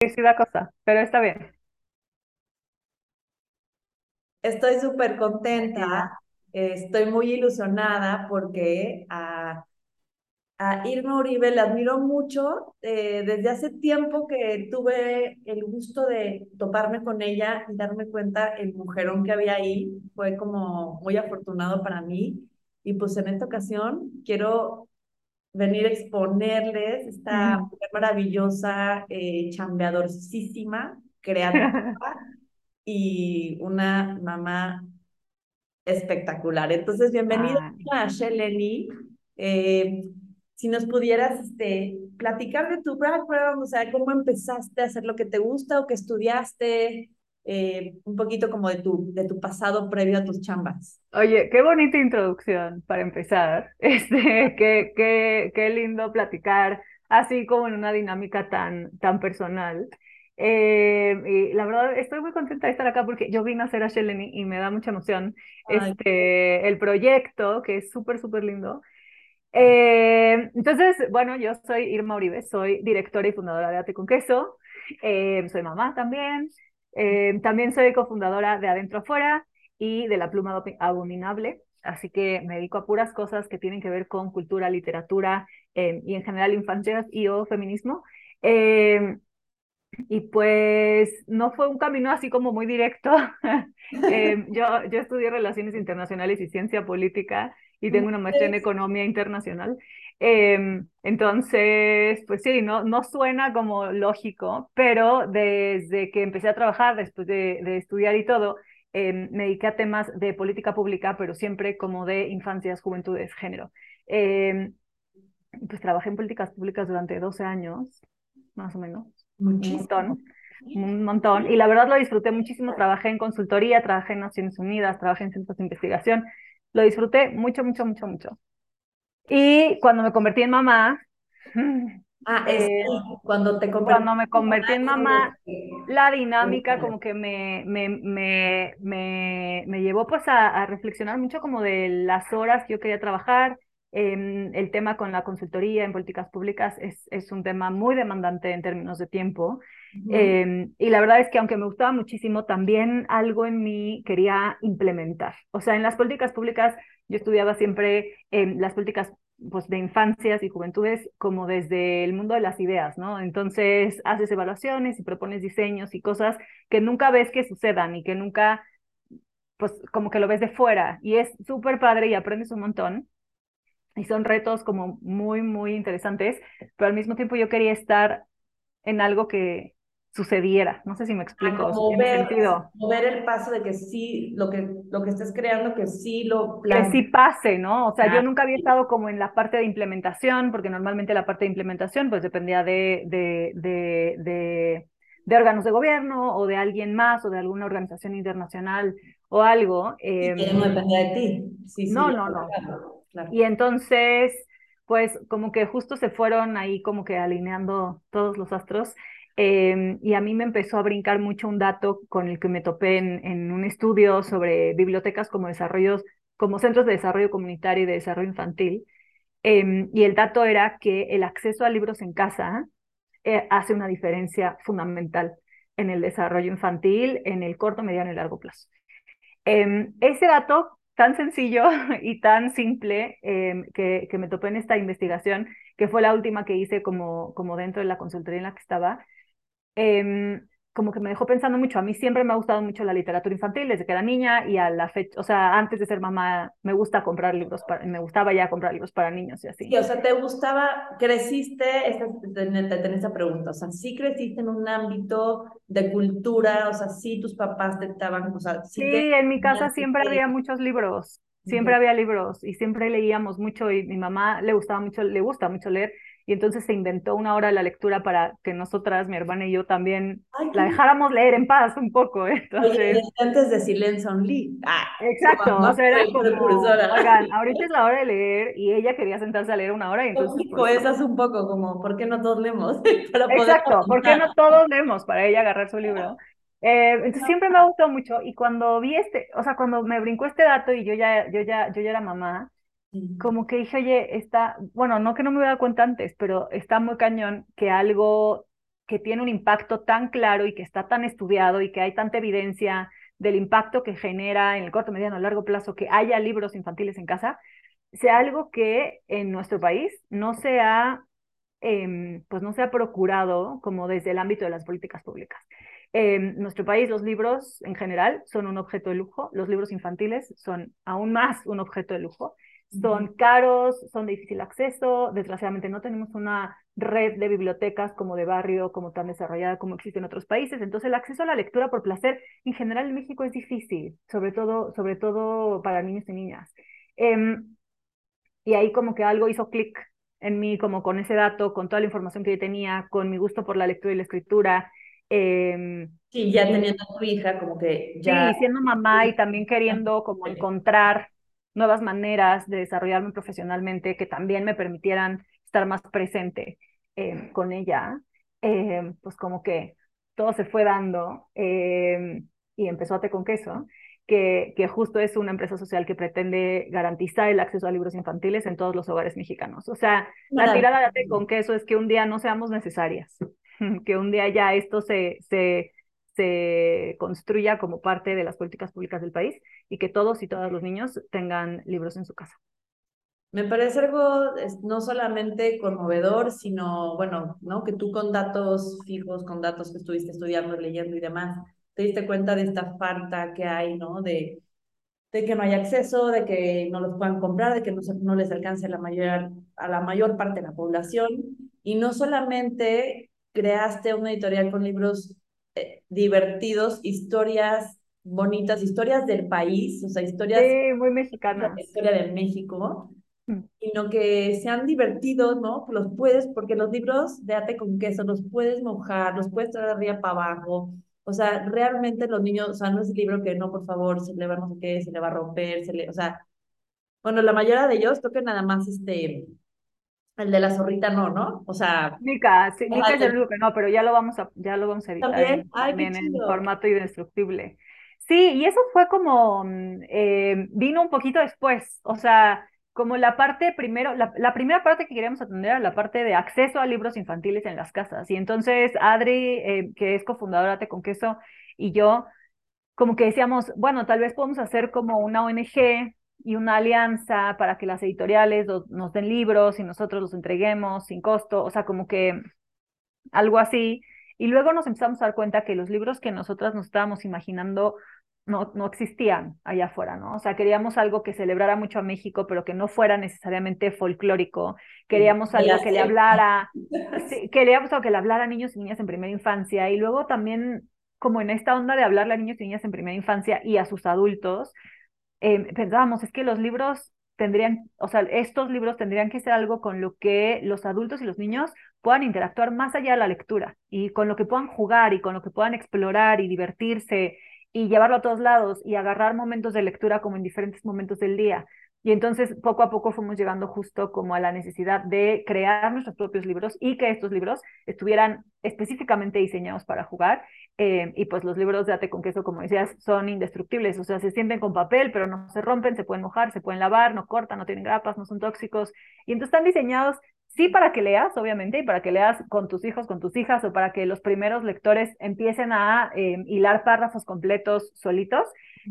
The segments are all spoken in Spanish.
sí da cosa, pero está bien. Estoy súper contenta, estoy muy ilusionada porque a, a Irma Uribe la admiro mucho. eh, desde hace tiempo que tuve el gusto de toparme con ella y darme cuenta el mujerón que había ahí. Fue como muy afortunado para mí. Y pues en esta ocasión quiero venir a exponerles esta mujer maravillosa, eh, chambeadorísima, creativa y una mamá espectacular. Entonces, bienvenida a Sheleni. Eh, si nos pudieras este, platicar de tu background, o sea, cómo empezaste a hacer lo que te gusta o que estudiaste, eh, un poquito como de tu, de tu pasado previo a tus chambas. Oye, qué bonita introducción para empezar. Este, qué, qué, qué lindo platicar así como en una dinámica tan, tan personal. Eh, y la verdad, estoy muy contenta de estar acá porque yo vine a hacer a Sheleni y me da mucha emoción Ay, este, el proyecto, que es súper, súper lindo. Eh, entonces, bueno, yo soy Irma Uribe, soy directora y fundadora de Ate con Queso, eh, soy mamá también, eh, también soy cofundadora de Adentro Afuera y de La Pluma Abominable, así que me dedico a puras cosas que tienen que ver con cultura, literatura eh, y en general infancias y o feminismo. Eh, y pues no fue un camino así como muy directo. eh, yo, yo estudié Relaciones Internacionales y Ciencia Política y tengo una maestría en Economía Internacional. Eh, entonces, pues sí, no, no suena como lógico, pero desde que empecé a trabajar, después de, de estudiar y todo, eh, me dediqué a temas de política pública, pero siempre como de infancias, juventudes, género. Eh, pues trabajé en políticas públicas durante 12 años, más o menos un montón, un montón. Y la verdad lo disfruté muchísimo. Trabajé en consultoría, trabajé en Naciones Unidas, trabajé en centros de investigación. Lo disfruté mucho, mucho, mucho, mucho. Y cuando me convertí en mamá, Ah, es eh, cuando te cuando me convertí en mamá, la dinámica como que me, me, me, me, me llevó pues a, a reflexionar mucho como de las horas que yo quería trabajar. El tema con la consultoría en políticas públicas es, es un tema muy demandante en términos de tiempo. Em, y la verdad es que aunque me gustaba muchísimo, también algo en mí quería implementar. O sea, en las políticas públicas yo estudiaba siempre em, las políticas pues, de infancias y juventudes como desde el mundo de las ideas, ¿no? Entonces haces evaluaciones y propones diseños y cosas que nunca ves que sucedan y que nunca, pues como que lo ves de fuera y es súper padre y aprendes un montón y son retos como muy, muy interesantes, pero al mismo tiempo yo quería estar en algo que sucediera. No sé si me Ah, explico, si como tiene ver, sentido. como ver el paso de que sí, lo que, lo que estés creando, que sí lo que plan. sí pase, ¿no? O sea, yo Ah, nunca había estado como en la parte de implementación, porque normalmente la parte de implementación pues dependía de, de, de, de, de órganos de gobierno o de alguien más o de alguna organización internacional o algo. que no depende de ti. Sí, sí, no, no, no. claro, claro. Y entonces, pues como que justo se fueron ahí como que alineando todos los astros. Eh, y a mí me empezó a brincar mucho un dato con el que me topé en, en un estudio sobre bibliotecas como desarrollos, como centros de desarrollo comunitario y de desarrollo infantil. eh, y el dato era que el acceso a libros en casa eh, hace una diferencia fundamental en el desarrollo infantil, en el corto, mediano y largo plazo. Eh, ese dato tan sencillo y tan simple que, que, me topé en esta investigación, que fue la última que hice como, como dentro de la consultoría en la que estaba, eh, como que me dejó pensando mucho. A mí siempre me ha gustado mucho la literatura infantil desde que era niña y a la fecha, o sea, antes de ser mamá, me gusta comprar libros, para, me gustaba ya comprar libros para niños y así. Sí, o sea, ¿te gustaba, creciste, esta, te esta pregunta, o sea, sí creciste en un ámbito de cultura, o sea, sí tus papás te estaban, o sea, Sí, sí te... en mi casa siempre había muchos libros, siempre había libros y siempre leíamos mucho y mi mamá le gustaba mucho, le gusta mucho leer y entonces se inventó una hora de la lectura para que nosotras, mi hermana y yo también Ay, la dejáramos leer en paz un poco, entonces... Oye, antes de Silence on Lee. Ah, Exacto, o sea, era como, oigan, ahorita es la hora de leer y ella quería sentarse a leer una hora y entonces... Pues es un poco como, ¿por qué no todos leemos? Para poder Exacto, ¿por qué no todos leemos para ella agarrar su libro? Eh, entonces siempre me ha gustado mucho y cuando vi este, o sea, cuando me brincó este dato y yo ya, yo ya, yo ya era mamá, como que dije, oye, está, bueno, no que no me hubiera dado cuenta antes, pero está muy cañón que algo que tiene un impacto tan claro y que está tan estudiado y que hay tanta evidencia del impacto que genera en el corto, mediano, largo plazo que haya libros infantiles en casa, sea algo que en nuestro país no se ha, em, pues no se ha procurado como desde el ámbito de las políticas públicas. En nuestro país los libros en general son un objeto de lujo, los libros infantiles son aún más un objeto de lujo son caros, son de difícil acceso, desgraciadamente no tenemos una red de bibliotecas como de barrio, como tan desarrollada como existe en otros países, entonces el acceso a la lectura por placer en general en México es difícil, sobre todo, sobre todo para niños y niñas. Em, y ahí como que algo hizo clic en mí, como con ese dato, con toda la información que yo tenía, con mi gusto por la lectura y la escritura. Eh, sí, ya teniendo a tu hija, como que ya... Sí, siendo mamá y también queriendo como encontrar nuevas maneras de desarrollarme profesionalmente que también me permitieran estar más presente eh, con ella, eh, pues como que todo se fue dando eh, y empezó a Te con Queso, que, que justo es una empresa social que pretende garantizar el acceso a libros infantiles en todos los hogares mexicanos. O sea, la tirada de Te con Queso es que un día no seamos necesarias, que un día ya esto se, se, se construya como parte de las políticas públicas del país y que todos y todas los niños tengan libros en su casa. Me parece algo no solamente conmovedor, sino, bueno, ¿no? Que tú con datos fijos, con datos que estuviste estudiando, leyendo y demás, te diste cuenta de esta falta que hay, ¿no? De, de que no hay acceso, de que no los puedan comprar, de que no, no les alcance la mayor, a la mayor parte de la población. Y no solamente creaste una editorial con libros eh, divertidos, historias bonitas, historias del país, o sea, historias... muy mexicanas. La historia de México, mm. sino que sean divertidos, ¿no? Los puedes, porque los libros de ate con queso los puedes mojar, los puedes traer de arriba para abajo. O sea, realmente los niños, o sea, no es el libro que no, por favor, se le va no sé qué, se le va a romper, se le, o sea, bueno, la mayoría de ellos tocan nada más este, el de la zorrita no, ¿no? O sea. Mica, sí, Mica es el único que no, pero ya lo vamos a, ya lo vamos a editar. También, también en formato indestructible. Sí, y eso fue como, mm, eh, vino un poquito después, o sea, como la parte primero, la, la, primera parte que queríamos atender era la parte de acceso a libros infantiles en las casas. Y entonces Adri, eh, que es cofundadora de Con Queso, y yo, como que decíamos, bueno, tal vez podemos hacer como una ONG y una alianza para que las editoriales nos den libros y nosotros los entreguemos sin costo, o sea, como que algo así. Y luego nos empezamos a dar cuenta que los libros que nosotras nos estábamos imaginando no, no existían allá afuera, ¿no? O sea, queríamos algo que celebrara mucho a México, pero que no fuera necesariamente folclórico. Queríamos algo que le hablara, queríamos algo que le hablara a niños y niñas en primera infancia. Y luego también, como en esta onda de hablarle a niños y niñas en primera infancia y a sus adultos, eh, pensábamos, es que los libros tendrían, o sea, estos libros tendrían que ser algo con lo que los adultos y los niños puedan interactuar más allá de la lectura y con lo que puedan jugar y con lo que puedan explorar y divertirse y llevarlo a todos lados y agarrar momentos de lectura como en diferentes momentos del día. Y entonces poco a poco fuimos llegando justo como a la necesidad de crear nuestros propios libros y que estos libros estuvieran específicamente diseñados para jugar eh, y pues los libros de Ate con queso, como decías, son indestructibles, o sea, se sienten con papel, pero no se rompen, se pueden mojar, se pueden lavar, no cortan, no tienen grapas, no son tóxicos. Y entonces están diseñados, sí, para que leas, obviamente, y para que leas con tus hijos, con tus hijas, o para que los primeros lectores empiecen a eh, hilar párrafos completos solitos,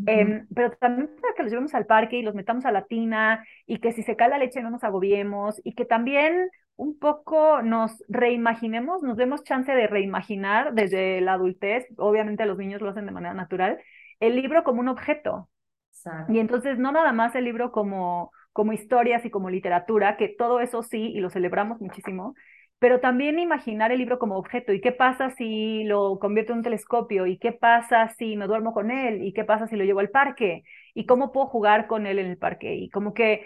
em, pero también para que los llevemos al parque y los metamos a la tina, y que si se cae la leche no nos agobiemos, y que también un poco nos reimaginemos, nos demos chance de reimaginar desde la adultez, obviamente los niños lo hacen de manera natural, el libro como un objeto. Y entonces no nada más el libro como, como historias y como literatura, que todo eso sí, y lo celebramos muchísimo, pero también imaginar el libro como objeto. ¿Y qué pasa si lo convierto en un telescopio? ¿Y qué pasa si me duermo con él? ¿Y qué pasa si lo llevo al parque? ¿Y cómo puedo jugar con él en el parque? Y como que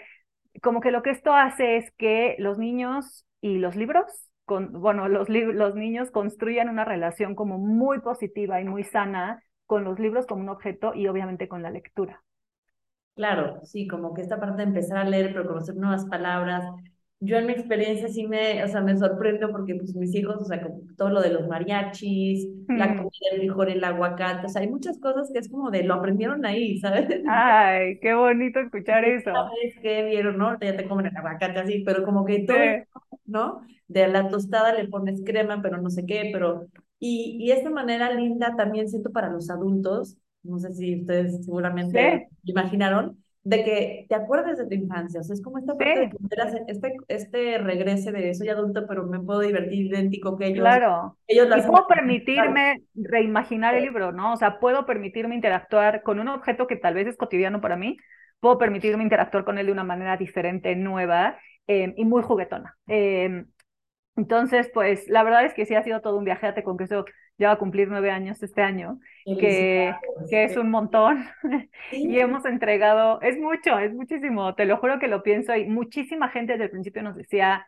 como que lo que esto hace es que los niños y los libros, con, bueno, los, los niños construyan una relación como muy positiva y muy sana con los libros como un objeto y obviamente con la lectura. Claro, sí, como que esta parte de empezar a leer, pero conocer nuevas palabras, yo en mi experiencia sí me, o sea, me sorprendo porque pues mis hijos, o sea, todo lo de los mariachis, la comida del frijol, el aguacate, o sea, hay muchas cosas que es como de lo aprendieron ahí, ¿sabes? Ay, qué bonito escuchar eso. ¿Sabes qué vieron, no? Ya te comen el aguacate así, pero como que todo ¿no? De la tostada le pones crema, pero no sé qué, pero... Y, y esta manera linda también siento para los adultos, no sé si ustedes seguramente imaginaron, de que te acuerdes de tu infancia, o sea, es como esta parte de este, este regrese de soy adulto, pero me puedo divertir idéntico que ellos. Claro, ellos y puedo permitirme reimaginar el libro, ¿no? O sea, puedo permitirme interactuar con un objeto que tal vez es cotidiano para mí, puedo permitirme interactuar con él de una manera diferente, nueva eh, y muy juguetona. Eh, entonces, pues la verdad es que sí ha sido todo un viaje con que eso ya va a cumplir nueve años este año, que, que es un montón. y hemos entregado, es mucho, es muchísimo, te lo juro que lo pienso y muchísima gente desde el principio nos decía,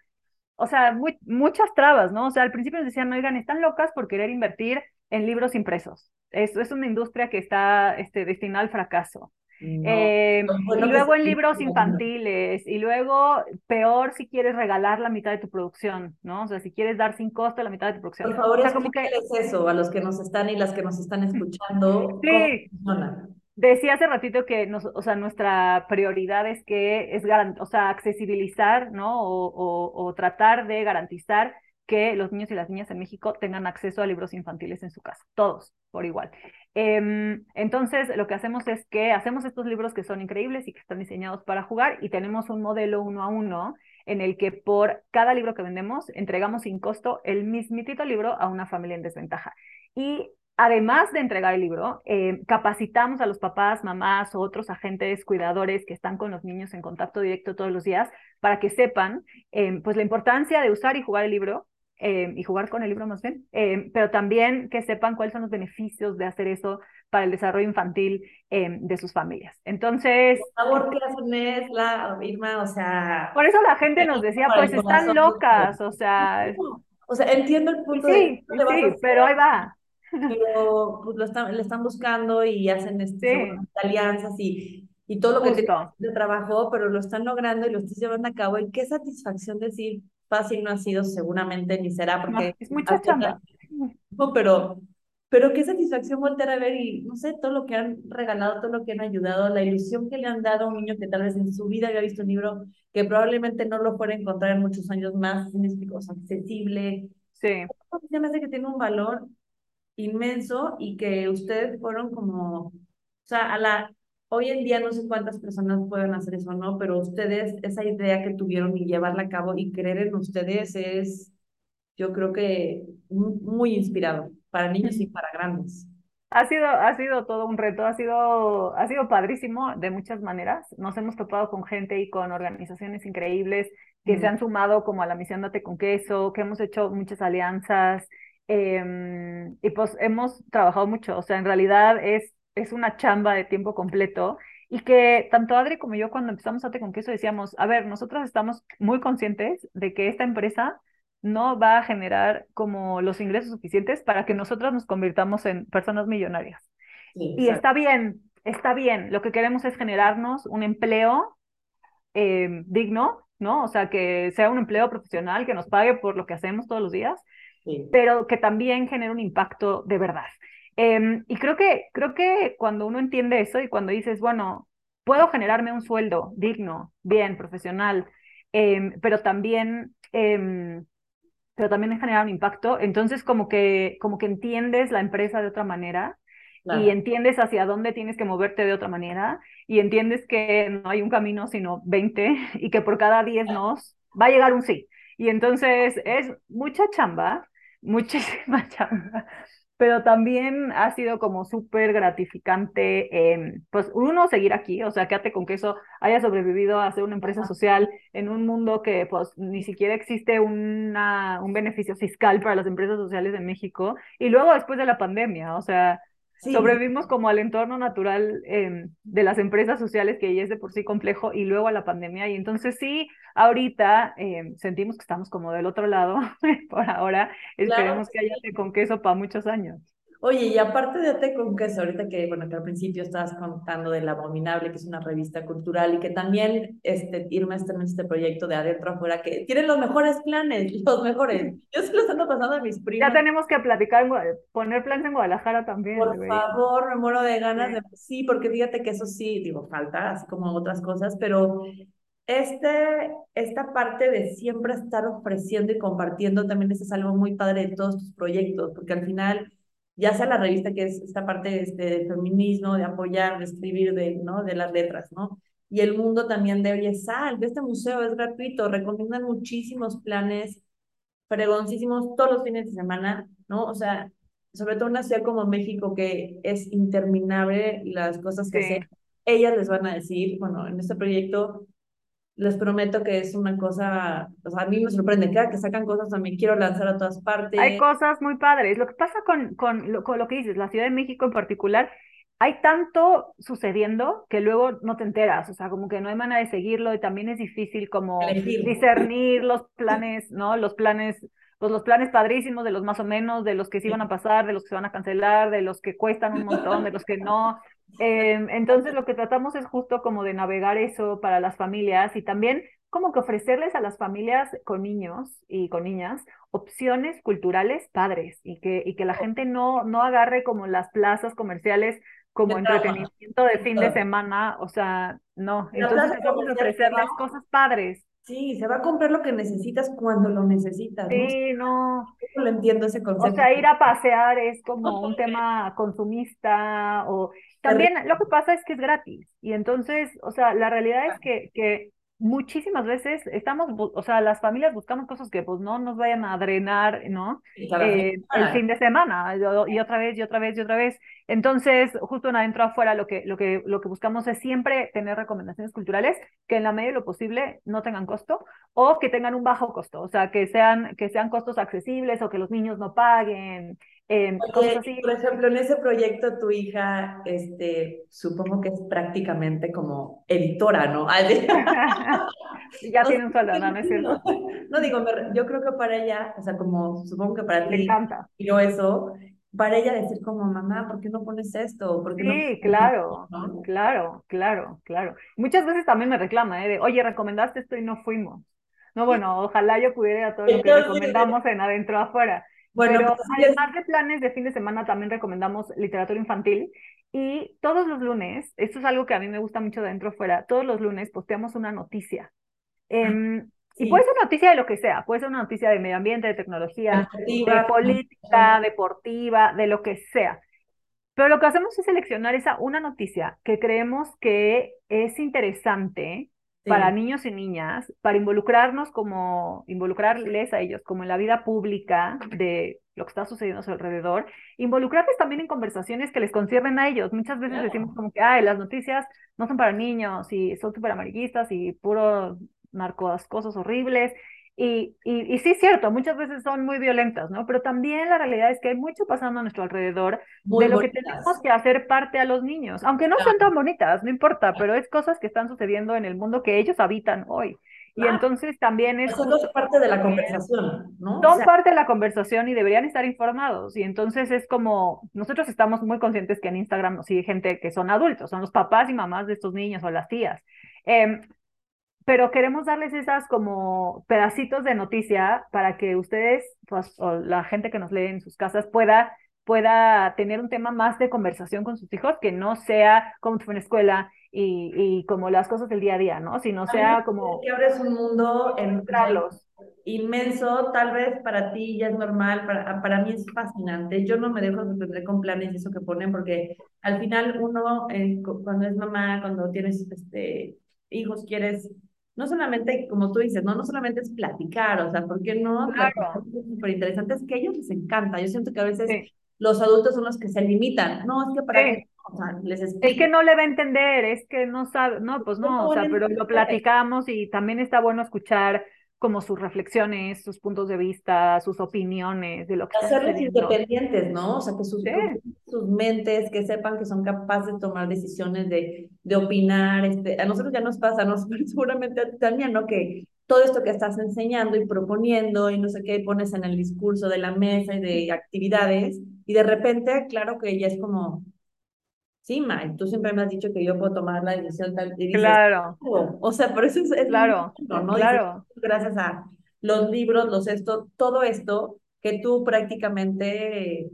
o sea, muchas trabas, ¿no? O sea, al principio nos decían, oigan, están locas por querer invertir en libros impresos. Es, es una industria que está este, destinada al fracaso. Eh, y luego en libros infantiles, y luego peor si quieres regalar la mitad de tu producción, ¿no? O sea, si quieres dar sin costo la mitad de tu producción. Por favor, o que... eso a los que nos están y las que nos están escuchando. Sí. Decía hace ratito que nos, o sea, nuestra prioridad es que es o sea, accesibilizar, ¿no? O, o, o tratar de garantizar que los niños y las niñas en México tengan acceso a libros infantiles en su casa, todos por igual. Em, entonces, lo que hacemos es que hacemos estos libros que son increíbles y que están diseñados para jugar y tenemos un modelo uno a uno en el que por cada libro que vendemos entregamos sin costo el mismitito libro a una familia en desventaja. Y además de entregar el libro, em, capacitamos a los papás, mamás o otros agentes cuidadores que están con los niños en contacto directo todos los días para que sepan em, pues la importancia de usar y jugar el libro eh, y jugar con el libro más bien, eh, pero también que sepan cuáles son los beneficios de hacer eso para el desarrollo infantil eh, de sus familias. Entonces... Por favor, ¿qué hacen la Irma? O sea... Por eso la gente nos decía, pues están locas, o sea... O sea, entiendo el punto sí, de... Sí, pero ahí va. Pero pues, lo están, le están buscando y hacen este, alianzas y, y todo lo que tienen de trabajo, pero lo están logrando y lo están llevando a cabo. Y qué satisfacción decir, fácil no ha sido seguramente ni será porque... es mucha chamba. No, pero, pero qué satisfacción volver a ver y no sé, todo lo que han regalado, todo lo que han ayudado, la ilusión que le han dado a un niño que tal vez en su vida había visto un libro que probablemente no lo fuera a encontrar en muchos años más, o sea, accesible. Sí. Se me hace que tiene un valor inmenso y que ustedes fueron como, o sea, a la, Hoy en día no sé cuántas personas pueden hacer eso, ¿no? Pero ustedes, esa idea que tuvieron y llevarla a cabo y creer en ustedes es, yo creo que muy inspirado para niños y para grandes. Ha sido, ha sido todo un reto, ha sido, ha sido padrísimo de muchas maneras. Nos hemos topado con gente y con organizaciones increíbles que se han sumado como a la misión Date con Queso, que hemos hecho muchas alianzas em, y pues hemos trabajado mucho. O sea, en realidad es es una chamba de tiempo completo y que tanto Adri como yo cuando empezamos a Te con Queso decíamos, a ver, nosotros estamos muy conscientes de que esta empresa no va a generar como los ingresos suficientes para que nosotros nos convirtamos en personas millonarias. y está bien, está bien. Lo que queremos es generarnos un empleo eh, digno, ¿no? O sea, que sea un empleo profesional que nos pague por lo que hacemos todos los días, pero que también genere un impacto de verdad. Em, y creo que, creo que cuando uno entiende eso y cuando dices, bueno, puedo generarme un sueldo digno, bien, profesional, em, pero también, em, pero también generar un impacto, entonces como que, como que entiendes la empresa de otra manera y entiendes hacia dónde tienes que moverte de otra manera y entiendes que no hay un camino sino 20 y que por cada 10 nos va a llegar un sí. Y entonces es mucha chamba, muchísima chamba, pero también ha sido como súper gratificante, em, pues uno, seguir aquí, o sea, quédate con que eso haya sobrevivido a ser una empresa social en un mundo que pues ni siquiera existe una, un beneficio fiscal para las empresas sociales de México, y luego después de la pandemia, o sea, Sobrevivimos como al entorno natural em, de las empresas sociales, que ya es de por sí complejo, y luego a la pandemia. Y entonces sí, ahorita em, sentimos que estamos como del otro lado por ahora. Esperemos que haya con queso para muchos años. Oye, y aparte de Ate con queso, ahorita que, bueno, que al principio estabas contando del Abominable, que es una revista cultural, y que también este, Irma está en este proyecto de adentro afuera, que tienen los mejores planes, los mejores. Yo se los ando pasando a mis primos. Ya tenemos que platicar, poner planes en Guadalajara también. Por favor, me muero de ganas de... Sí, porque fíjate que eso sí, digo, falta, así como otras cosas, pero este, esta parte de siempre estar ofreciendo y compartiendo también es algo muy padre de todos tus proyectos, porque al final, ya sea la revista que es esta parte este, de feminismo, de apoyar, de escribir, de, ¿no? de las letras, ¿no? Y el mundo también de, oye, sal, de este museo, es gratuito, recomiendan muchísimos planes fregoncísimos todos los fines de semana, ¿no? O sea, sobre todo una ciudad como México que es interminable las cosas que sí. ellas les van a decir, bueno, en este proyecto les prometo que es una cosa, o sea, a mí me sorprende, cada que sacan cosas también quiero lanzar a todas partes. Hay cosas muy padres. Lo que pasa con, con, lo, con lo que dices, la Ciudad de México en particular, hay tanto sucediendo que luego no te enteras, o sea, como que no hay manera de seguirlo y también es difícil como discernir los planes, ¿no? Los planes, pues los planes padrísimos de los más o menos, de los que sí van a pasar, de los que se van a cancelar, de los que cuestan un montón, de los que no. Em, entonces lo que tratamos es justo como de navegar eso para las familias y también como que ofrecerles a las familias con niños y con niñas opciones culturales padres y que, y que la gente no, no agarre como las plazas comerciales como entretenimiento de fin de semana, o sea, no, entonces vamos a ofrecerles cosas padres. Sí, se va a comprar lo que necesitas cuando lo necesitas. Sí, no. Yo lo entiendo ese concepto. O sea, ir a pasear es como un tema consumista o también lo que pasa es que es gratis y entonces, o sea, la realidad es que, que muchísimas veces estamos, o sea, las familias buscamos cosas que pues no nos vayan a drenar, ¿no? Eh, el fin de semana y otra vez y otra vez y otra vez. Entonces, justo en adentro afuera lo que, lo que, lo que buscamos es siempre tener recomendaciones culturales que en la medida de lo posible no tengan costo o que tengan un bajo costo, o sea, que sean, que sean costos accesibles o que los niños no paguen. Eh, cosas así. Por ejemplo, en ese proyecto tu hija, este, supongo que es prácticamente como editora, ¿no? ya tiene un sueldo, ¿no? es cierto. No, digo, yo creo que para ella, o sea, como supongo que para ti. Le encanta. Y yo eso, para ella decir como, mamá, ¿por qué no pones esto? ¿Por qué sí, claro, claro, claro, claro. Muchas veces también me reclama, ¿eh? De, oye, recomendaste esto y no fuimos. No, bueno, ojalá yo pudiera a todo lo que recomendamos en adentro afuera. Bueno, Pero pues, además de planes de fin de semana, también recomendamos literatura infantil. Y todos los lunes, esto es algo que a mí me gusta mucho de adentro afuera, todos los lunes posteamos una noticia. Eh, y puede ser noticia de lo que sea, puede ser una noticia de medio ambiente, de tecnología, de política, deportiva, de lo que sea. Pero lo que hacemos es seleccionar esa una noticia que creemos que es interesante para niños y niñas, para involucrarnos como, involucrarles a ellos como en la vida pública de lo que está sucediendo a su alrededor, involucrarles también en conversaciones que les conciernen a ellos. Muchas veces decimos como que, ay, las noticias no son para niños y son súper amarillistas y puro narcos, cosas horribles. Y, y, sí es cierto, muchas veces son muy violentas, ¿no? Pero también la realidad es que hay mucho pasando a nuestro alrededor de lo que tenemos que hacer parte a los niños, aunque no sean tan bonitas, no importa, pero es cosas que están sucediendo en el mundo que ellos habitan hoy. Y entonces también es... Son parte de la conversación, ¿no? Son parte de la conversación y deberían estar informados. Y entonces es como, nosotros estamos muy conscientes que en Instagram nos sigue gente que son adultos, son los papás y mamás de estos niños o las tías. Eh, pero queremos darles esas como pedacitos de noticia para que ustedes, pues, o la gente que nos lee en sus casas pueda, pueda tener un tema más de conversación con sus hijos, que no sea como fue en escuela y, y, como las cosas del día a día, ¿no? Sino sea como... Que abres un mundo en, inmenso, tal vez para ti ya es normal, para, para mí es fascinante. Yo no me dejo sorprender con planes y eso que ponen, porque al final uno, eh, cuando es mamá, cuando tienes este, hijos, quieres no solamente, como tú dices, no, no solamente es platicar, o sea, ¿por qué no? Claro. Súper interesante, es que a ellos les encanta. Yo siento que a veces los adultos son los que se limitan. No, es que para sí. o sea, les Es que no le va a entender, es que no sabe, no, pues no, o sea, pero lo platicamos y también está bueno escuchar como sus reflexiones, sus puntos de vista, sus opiniones de lo que Hacerles independientes, ¿no? O sea, que sus, sus mentes, que sepan que son capaces de tomar decisiones, de, de opinar. Este, a nosotros ya nos pasa, ¿no? seguramente a ti también, ¿no? Que todo esto que estás enseñando y proponiendo y no sé qué pones en el discurso de la mesa y de actividades, y de repente, claro que ya es como, sí, Mike, tú siempre me has dicho que yo puedo tomar la decisión tal. Y claro. Oh", o sea, por eso es, claro, ¿no? Claro. gracias a los libros, los esto, todo esto, que tú prácticamente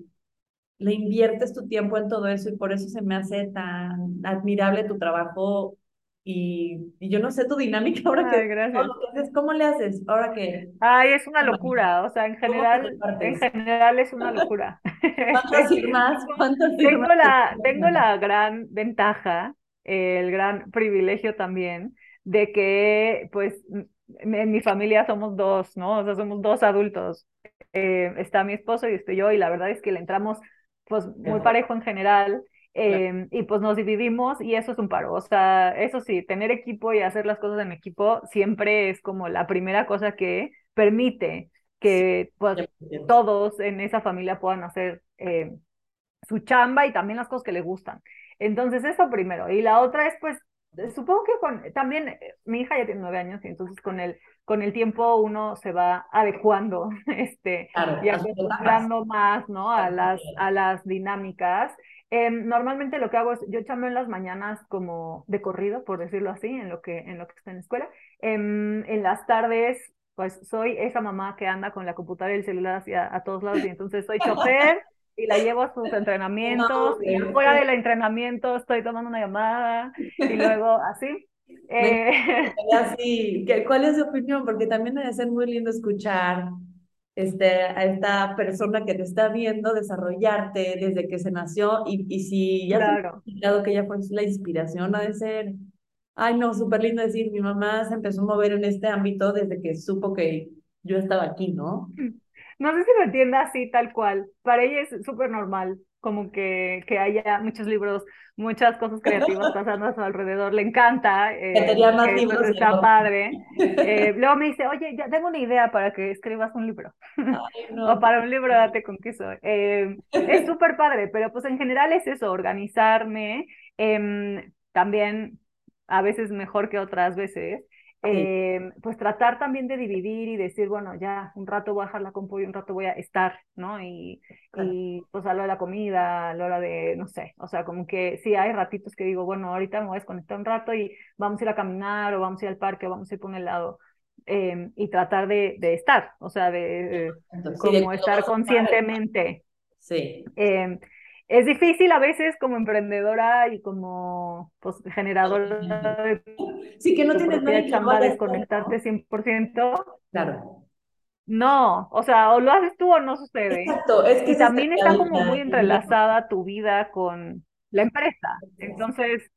le inviertes tu tiempo en todo eso y por eso se me hace tan admirable tu trabajo y, y yo no sé tu dinámica ahora Ay, que, gracias. ¿cómo le haces ahora que... Ay, es una locura, o sea, en general, en general es una locura. ¿Cuántas firmas? ¿Cuántas tengo la, tengo la gran ventaja, el gran privilegio también, de que, pues, en mi familia somos dos, ¿no? O sea, somos dos adultos. Eh, está mi esposo y estoy yo, y la verdad es que le entramos, pues, muy parejo en general. Eh, y pues nos dividimos y eso es un paro. O sea, eso sí, tener equipo y hacer las cosas en equipo siempre es como la primera cosa que permite que pues, todos en esa familia puedan hacer eh, su chamba y también las cosas que le gustan. Entonces, eso primero. Y la otra es, pues, supongo que con, también mi hija ya tiene nueve años y entonces con el, con el tiempo uno se va adecuando este, y acostumbrando más ¿no? a, las, a las dinámicas. Eh, normalmente lo que hago es, yo chamo en las mañanas como de corrido, por decirlo así, en lo que, en lo que está en escuela. Eh, en las tardes, pues soy esa mamá que anda con la computadora y el celular hacia a todos lados y entonces soy chofer y la llevo a sus entrenamientos y fuera del entrenamiento estoy tomando una llamada y luego así. Eh... Así, ¿cuál es su opinión? Porque también debe ser muy lindo escuchar este, a esta persona que te está viendo desarrollarte desde que se nació y, y si ya claro. claro que ella fue la inspiración, ha de ser, ay no, súper lindo decir, mi mamá se empezó a mover en este ámbito desde que supo que yo estaba aquí, ¿no? No sé si lo entienda así, tal cual. Para ella es súper normal, como que, que haya muchos libros, muchas cosas creativas pasando a su alrededor. Le encanta. Eh, más libros. Está padre. Eh, luego me dice, oye, ya tengo una idea para que escribas un libro. Ay, no. o para un libro, date con queso. Eh, es súper padre, pero pues en general es eso, organizarme. Em, también a veces mejor que otras veces. Eh, pues tratar también de dividir y decir, bueno, ya un rato voy a dejar la compu y un rato voy a estar, ¿no? Y, claro. y pues a la hora de la comida, a la hora de, no sé, o sea, como que sí hay ratitos que digo, bueno, ahorita me voy a desconectar un rato y vamos a ir a caminar o vamos a ir al parque o vamos a ir por un helado. Eh, y tratar de, de, estar, o sea, de Entonces, como sí, de estar conscientemente. Sí. Eh, es difícil a veces como emprendedora y como pues, generadora de sí, que no tienes nada chamba desconectarte 100%. Claro. No, o sea, o lo haces tú o no sucede. Exacto, es que y también está como muy entrelazada tu vida con la empresa. Entonces,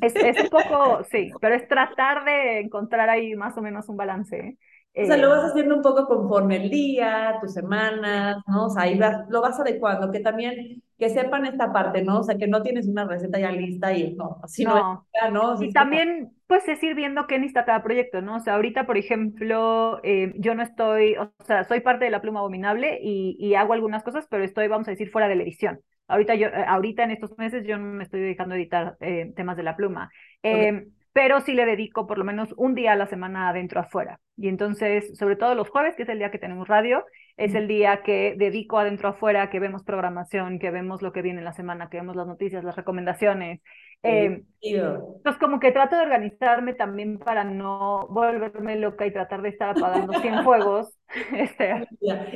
es, es un poco, sí, pero es tratar de encontrar ahí más o menos un balance. O sea, lo vas haciendo un poco conforme el día, tus semanas, ¿no? O sea, ahí vas, lo vas adecuando, que también, que sepan esta parte, ¿no? O sea, que no tienes una receta ya lista y no, así no, no. es, ¿no? O sea, y también, pues, es ir viendo qué necesita cada proyecto, ¿no? O sea, ahorita, por ejemplo, eh, yo no estoy, o sea, soy parte de la pluma abominable y, y, hago algunas cosas, pero estoy, vamos a decir, fuera de la edición. Ahorita, yo, ahorita en estos meses yo no me estoy dedicando a editar eh, temas de la pluma. Eh, okay pero sí le dedico por lo menos un día a la semana adentro afuera. Y entonces, sobre todo los jueves, que es el día que tenemos radio, es el día que dedico adentro afuera, que vemos programación, que vemos lo que viene en la semana, que vemos las noticias, las recomendaciones. Eh, entonces, como que trato de organizarme también para no volverme loca y tratar de estar apagando 100 juegos. Este,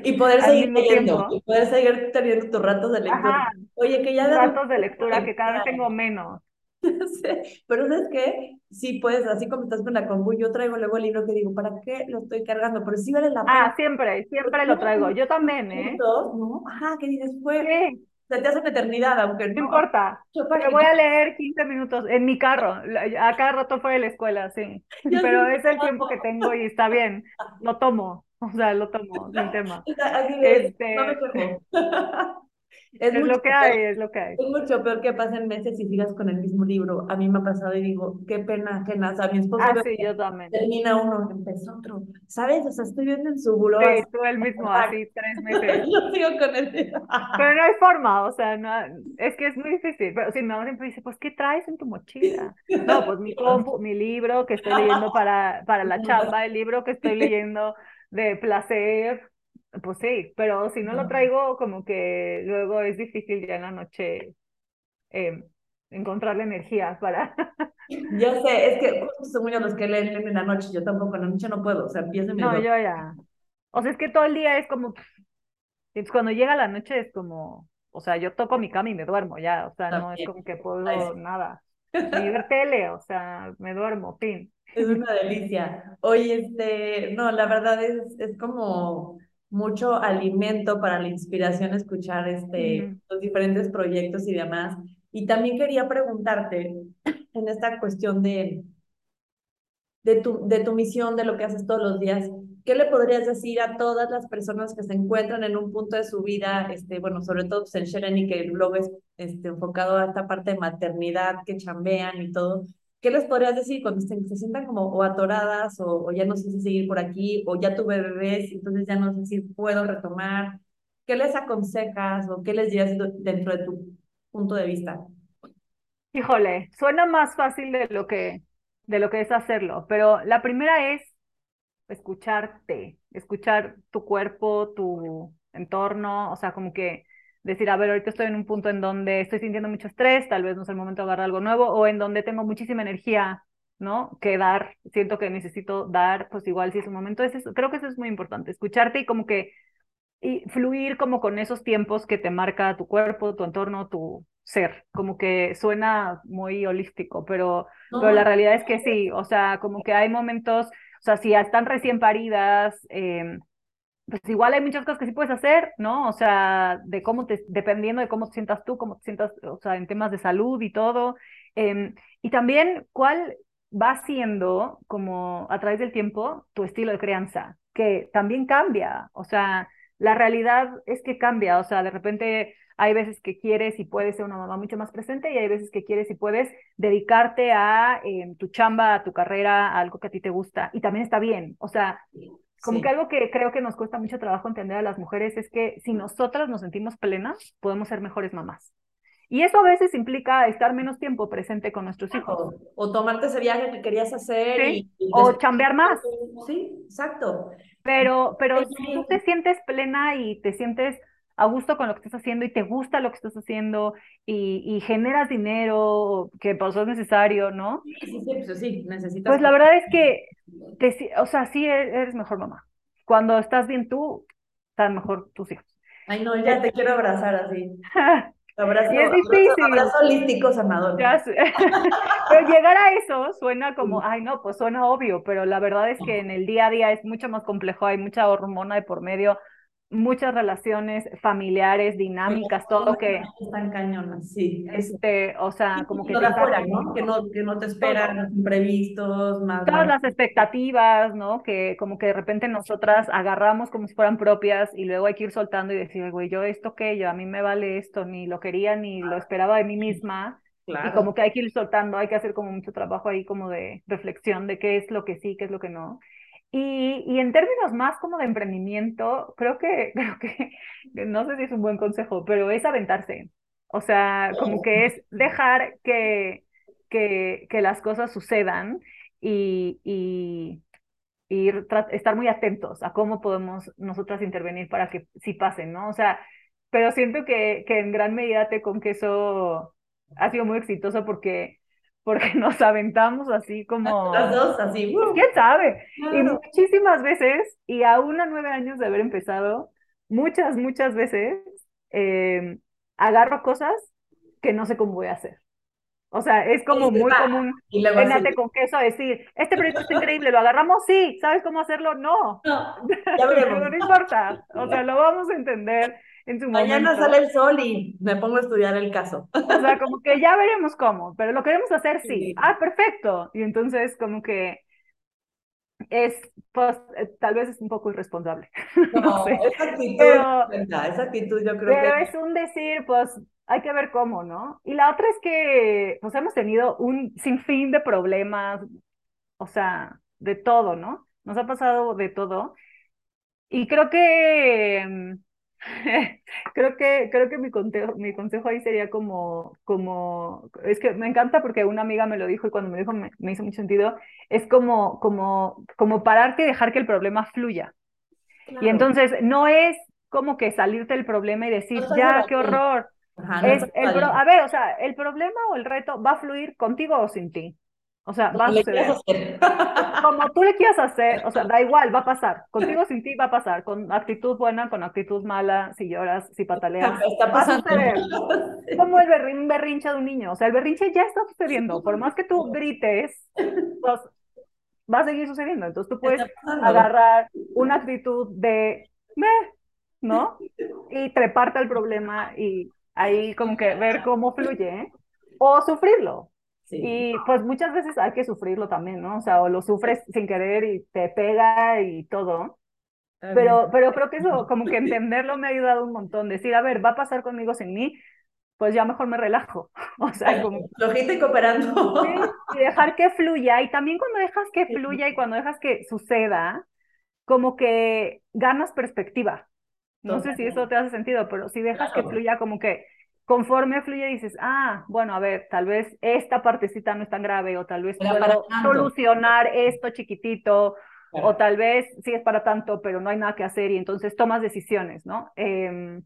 y poder seguir leyendo, y poder seguir teniendo tus ratos de lectura. Ajá, Oye, que ya... Ratos de lectura, que cada vez tengo menos. Pero ¿sabes qué? Sí, pues, así como estás con la combu, yo traigo luego el libro que digo, ¿para qué lo estoy cargando? Pero sí vale la pena. Ah, siempre, siempre lo traigo. Yo también, ¿eh? ¿no? Ajá, que dices, fue. Sí. O sea, te hace una eternidad, aunque no. No importa. Me voy a leer 15 minutos en mi carro. A cada rato fue de la escuela, sí. Yo Pero sí, es el tiempo que tengo y está bien. Lo tomo. O sea, lo tomo, sin tema. Así es, Este, no me Es, mucho lo que peor- hay, es lo que hay. Es mucho peor que pasen meses y sigas con el mismo libro. A mí me ha pasado y digo, qué pena, qué nasa. Mi esposo Ah, sí, yo también. termina uno, empezó otro. ¿Sabes? O sea, estoy viendo en su buró. Sí, tú el mismo, así, tres meses. Yo sigo con el Pero no hay forma, o sea, no, es que es muy difícil. Pero si mi mamá siempre dice, pues, ¿qué traes en tu mochila? No, pues mi compu, mi libro que estoy leyendo para, para la chamba, el libro que estoy leyendo de placer. Pues sí, pero si no lo traigo, como que luego es difícil ya en la noche eh, encontrar la energía para... Yo sé, es que justo son muchos los que leen, en la noche. Yo tampoco, en la noche no puedo. O sea, empiezo me No, yo ya. O sea, es que todo el día es como... Entonces, cuando llega la noche es como... O sea, yo toco mi cama y me duermo ya. O sea, no es como que puedo Ay, sí. nada. ni ver tele, o sea, me duermo, fin. Es una delicia. Oye, este, no, la verdad es, es como mucho alimento para la inspiración escuchar este, los diferentes proyectos y demás. Y también quería preguntarte en esta cuestión de, de, tu, de tu misión, de lo que haces todos los días, ¿qué le podrías decir a todas las personas que se encuentran en un punto de su vida, este, bueno, sobre todo pues, en Shereni, que el blog es este, enfocado a esta parte de maternidad, que chambean y todo, ¿qué les podrías decir cuando se, se sientan como o atoradas o, ya no sé si seguir por aquí o ya tuve bebés, entonces ya no sé si puedo retomar? ¿Qué les aconsejas o qué les dirías dentro de tu punto de vista? Híjole, suena más fácil de lo que, de lo que es hacerlo, pero la primera es escucharte, escuchar tu cuerpo, tu entorno, o sea, como que decir, a ver, ahorita estoy en un punto en donde estoy sintiendo mucho estrés, tal vez no es el momento de agarrar algo nuevo, o en donde tengo muchísima energía, ¿no? Que dar, siento que necesito dar, pues igual si es un momento, es creo que eso es muy importante, escucharte y como que y fluir como con esos tiempos que te marca tu cuerpo, tu entorno, tu ser, como que suena muy holístico, pero, pero la realidad es que sí, o sea, como que hay momentos, o sea, si están recién paridas, eh, pues igual hay muchas cosas que sí puedes hacer, ¿no? O sea, de cómo te, dependiendo de cómo te sientas tú, cómo te sientas, o sea, en temas de salud y todo. Em, y también cuál va siendo, como a través del tiempo, tu estilo de crianza, que también cambia. O sea, la realidad es que cambia. O sea, de repente hay veces que quieres y puedes ser una mamá mucho más presente y hay veces que quieres y puedes dedicarte a em, tu chamba, a tu carrera, a algo que a ti te gusta. Y también está bien. O sea, como que algo que creo que nos cuesta mucho trabajo entender a las mujeres es que si nosotras nos sentimos plenas, podemos ser mejores mamás. Y eso a veces implica estar menos tiempo presente con nuestros hijos. O, tomarte ese viaje que querías hacer. Y, o chambear más. Sí, exacto. Pero, pero si tú te sientes plena y te sientes a gusto con lo que estás haciendo y te gusta lo que estás haciendo y, y generas dinero que pues es necesario, ¿no? Sí, sí, sí, pues sí, necesitas. Pues la verdad es que, te, o sea, sí e-, eres mejor mamá. Cuando estás bien tú, están mejor tus hijos. Ay, no, ya te quiero abrazar así. Abrazo, y es difícil. Abrazo, holístico sanador. Ya sé. pero llegar a eso suena como, ay, no, pues suena obvio, pero la verdad es que en el día a día es mucho más complejo, hay mucha hormona de por medio, muchas relaciones familiares, dinámicas, todo que... Están cañonas, sí. Este, o sea, como que te ¿no? Que no, que no te esperan imprevistos, más... Todas las expectativas, ¿no? Que como que de repente nosotras agarramos como si fueran propias y luego hay que ir soltando y decir, güey, yo esto qué, yo a mí me vale esto, ni lo quería ni lo esperaba de mí misma. Claro. Y como que hay que ir soltando, hay que hacer como mucho trabajo ahí como de reflexión de qué es lo que sí, qué es lo que no. Y, y, en términos más como de emprendimiento, creo que, creo que, no sé si es un buen consejo, pero es aventarse. O sea, como que es dejar que, que, que las cosas sucedan y, y, y estar muy atentos a cómo podemos nosotras intervenir para que sí pasen, ¿no? O sea, pero siento que, que en gran medida te con que eso ha sido muy exitoso porque porque nos aventamos así como... Las dos, así. Pues, ¿Quién sabe? Y muchísimas veces, y aún a nueve años de haber empezado, muchas, muchas veces, em, agarro cosas que no sé cómo voy a hacer. O sea, es como muy común, venate con queso, decir, este proyecto es increíble, ¿lo agarramos? Sí, ¿sabes cómo hacerlo? No, no, no importa, o sea, lo vamos a entender Mañana sale el sol y me pongo a estudiar el caso. O sea, como que ya veremos cómo, pero lo queremos hacer sí. Ah, perfecto. Y entonces como que es, pues, eh, tal vez es un poco irresponsable. No, sé. esa actitud, pero, esa actitud yo creo pero es un decir, pues, hay que ver cómo, ¿no? Y la otra es que, pues, hemos tenido un sinfín de problemas, o sea, de todo, ¿no? Nos ha pasado de todo. Y creo que mm, creo que, creo que mi, consejo, mi consejo ahí sería como, como, es que me encanta porque una amiga me lo dijo y cuando me dijo me, hizo mucho sentido, es como, como, como pararte y dejar que el problema fluya. Y entonces no es como que salirte del problema y decir, ya, qué horror. es el a ver, o sea, el problema o el reto va a fluir contigo o sin ti. O sea, va a suceder. Como tú le quieras hacer, o sea, da igual, va a pasar. Contigo sin ti va a pasar. Con actitud buena, con actitud mala, si lloras, si pataleas. A suceder. Como el berrinche de un niño. O sea, el berrinche ya está sucediendo. Por más que tú grites, pues, va a seguir sucediendo. Entonces tú puedes agarrar una actitud de me, ¿no? Y treparte al problema y ahí como que ver cómo fluye. ¿eh? O sufrirlo. Y pues muchas veces hay que sufrirlo también, ¿no? O sea, o lo sufres sin querer y te pega y todo. Pero, pero creo que eso, como que entenderlo me ha ayudado un montón. Decir, a ver, va a pasar conmigo sin mí, pues ya mejor me relajo. O sea, como... Flojita y cooperando. y dejar que fluya. Y también cuando dejas que fluya y cuando dejas que suceda, como que ganas perspectiva. No sé si eso te hace sentido, pero si dejas que fluya, como que conforme fluye dices, ah, bueno, a ver, tal vez esta partecita no es tan grave o tal vez puedo solucionar esto chiquitito o tal vez sí es para tanto, pero no hay nada que hacer y entonces tomas decisiones, ¿no?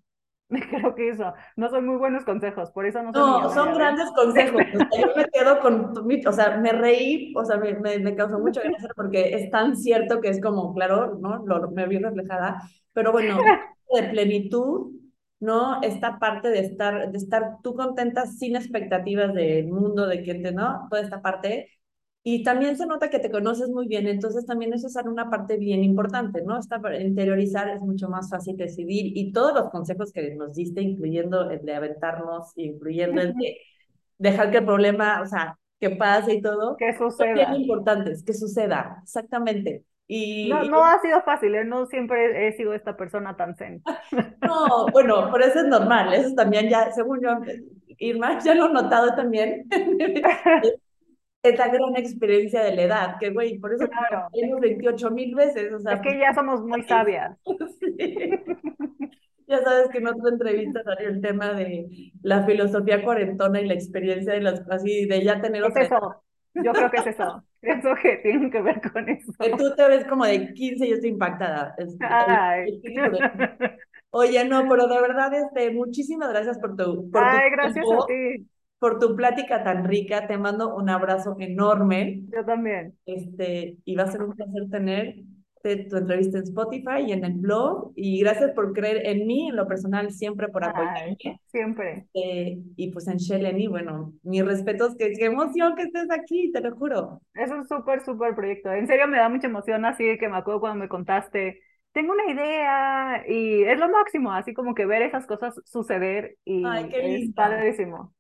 Eh, creo que eso, no son muy buenos consejos, por eso no son No, son grandes consejos. yo me quedo con, o sea, me reí, o sea, me, me, causó mucho gracia porque es tan cierto que es como, claro, ¿no? Lo, me vi reflejada, pero bueno, de plenitud ¿no? Esta parte de estar, de estar tú contenta sin expectativas del mundo, de que te, ¿no? Toda esta parte. Y también se nota que te conoces muy bien, entonces también eso es una parte bien importante, ¿no? Esta, interiorizar es mucho más fácil decidir y todos los consejos que nos diste, incluyendo el de aventarnos, incluyendo el de dejar que el problema, o sea, que pase y todo. Que suceda. Son bien importantes, que suceda, exactamente. Y, no, no ha sido fácil, ¿eh? no siempre he sido esta persona tan zen. No, bueno, por eso es normal, eso también ya, según yo, Irma, ya lo he notado también. Esta gran experiencia de la edad, que güey, por eso claro. tenemos 28 mil veces. O sea, es que ya somos muy sabias. Ya sabes que en otra entrevista salió el tema de la filosofía cuarentona y la experiencia de las así de ya tener otra yo creo que es eso. Pienso que tienen que ver con eso. Tú te ves como de 15 y yo estoy impactada. Oye, no, pero de verdad, este, muchísimas gracias por tu, por Ay, gracias a ti. Por tu plática tan rica. Te mando un abrazo enorme. Yo también. Este, y va a ser un placer tener tu entrevista en Spotify y en el blog. Y gracias por creer en mí, en lo personal, siempre por apoyarme. siempre. Eh, y pues en Sheleni, bueno, mis respetos, que qué emoción que estés aquí, te lo juro. Es un súper, súper proyecto. En serio me da mucha emoción, así que me acuerdo cuando me contaste. Tengo una idea y es lo máximo, así como que ver esas cosas suceder y Ay, qué es padrísimo.